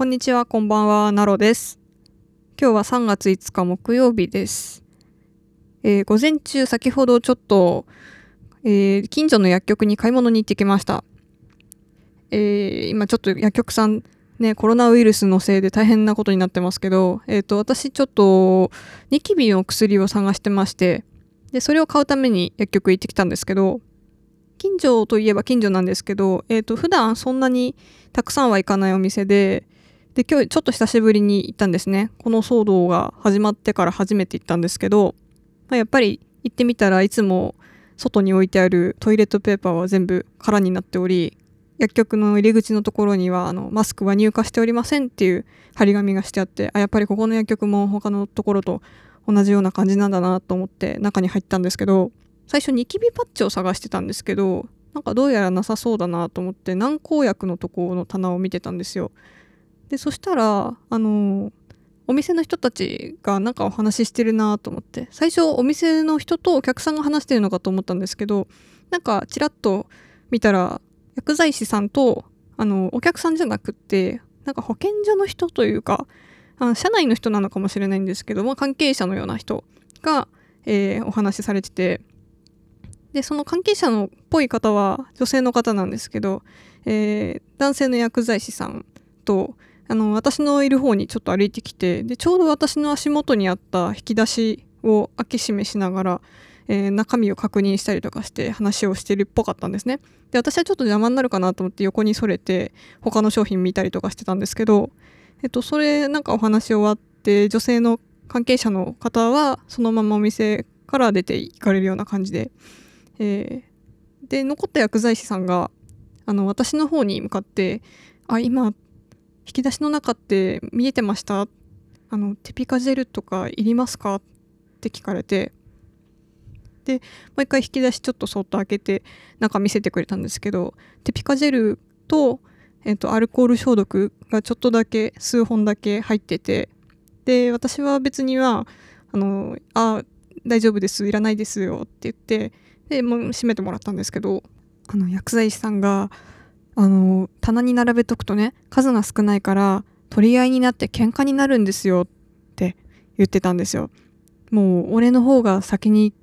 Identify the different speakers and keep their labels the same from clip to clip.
Speaker 1: こんにちは、こんばんは、ナロです。今日は3月5日木曜日です。えー午前中、先ほどちょっと、えー近所の薬局に買い物に行ってきました。えー今ちょっと薬局さん、ね、コロナウイルスのせいで大変なことになってますけど、えっ、と、私ちょっと、ニキビの薬を探してまして、で、それを買うために薬局行ってきたんですけど、近所といえば近所なんですけど、えっ、と、普段そんなにたくさんは行かないお店で、で、今日ちょっと久しぶりに行ったんですね。この騒動が始まってから初めて行ったんですけど、まあ、やっぱり行ってみたらいつも外に置いてあるトイレットペーパーは全部空になっており、薬局の入り口のところにはあのマスクは入荷しておりませんっていう張り紙がしてあって、あ、やっぱりここの薬局も他のところと同じような感じなんだなと思って中に入ったんですけど、最初ニキビパッチを探してたんですけど、なんかどうやらなさそうだなと思って軟膏薬のところの棚を見てたんですよ。でそしたらあのお店の人たちがなんかお話ししてるなと思って。最初お店の人とお客さんが話してるのかと思ったんですけどなんかちらっと見たら薬剤師さんとあのお客さんじゃなくってなんか保健所の人というかあの社内の人なのかもしれないんですけど、まあ、関係者のような人が、えーお話しされてて。でその関係者のっぽい方は女性の方なんですけど、えー男性の薬剤師さんとあの私のいる方にちょっと歩いてきてでちょうど私の足元にあった引き出しを開け閉めしながら、えー中身を確認したりとかして話をしてるっぽかったんですね。で私はちょっと邪魔になるかなと思って横にそれて他の商品見たりとかしてたんですけど、えっと、それなんかお話終わって女性の関係者の方はそのままお店から出て行かれるような感じで、えーで残った薬剤師さんがあの私の方に向かって「あ今引き出しの中って見えてました？あのテピカジェルとかいりますか?」って聞かれて。でもう一回引き出しちょっとそっと開けて中見せてくれたんですけどテピカジェルと,、えっとアルコール消毒がちょっとだけ数本だけ入ってて。で私は別には「あのあ大丈夫です。いらないですよ」って言ってでもう閉めてもらったんですけどあの薬剤師さんがあの棚に並べとくとね数が少ないから取り合いになって喧嘩になるんですよって言ってたんですよ。もう俺の方が先に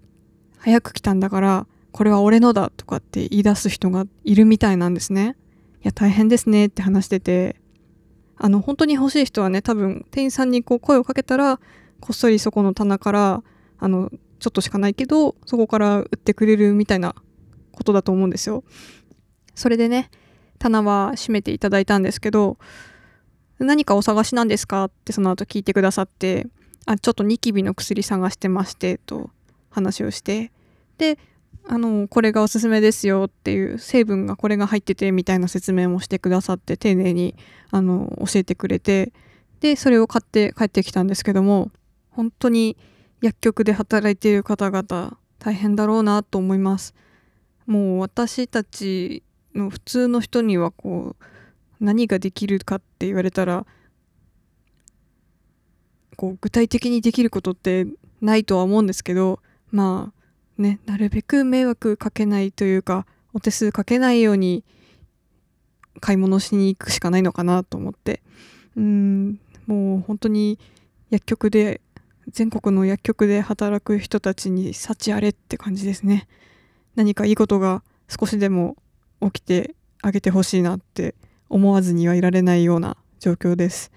Speaker 1: 早く来たんだからこれは俺のだとかって言い出す人がいるみたいなんですね。いや大変ですねって話してて。あの本当に欲しい人はね多分店員さんにこう声をかけたらこっそりそこの棚からあのちょっとしかないけどそこから売ってくれるみたいなことだと思うんですよ。それでね棚は閉めていただいたんですけど何かお探しなんですか？ってその後聞いてくださってあちょっとニキビの薬探してましてと話をしてであのこれがおすすめですよっていう成分がこれが入っててみたいな説明もしてくださって丁寧にあの教えてくれてでそれを買って帰ってきたんですけども本当に薬局で働いている方々大変だろうなと思います。もう私たちの普通の人にはこう何ができるかって言われたらこう具体的にできることってないとは思うんですけどまあねなるべく迷惑かけないというかお手数かけないように買い物しに行くしかないのかなと思って。うんもう本当に薬局で全国の薬局で働く人たちに幸あれって感じですね。何かいいことが少しでも起きてあげてほしいなって思わずにはいられないような状況です。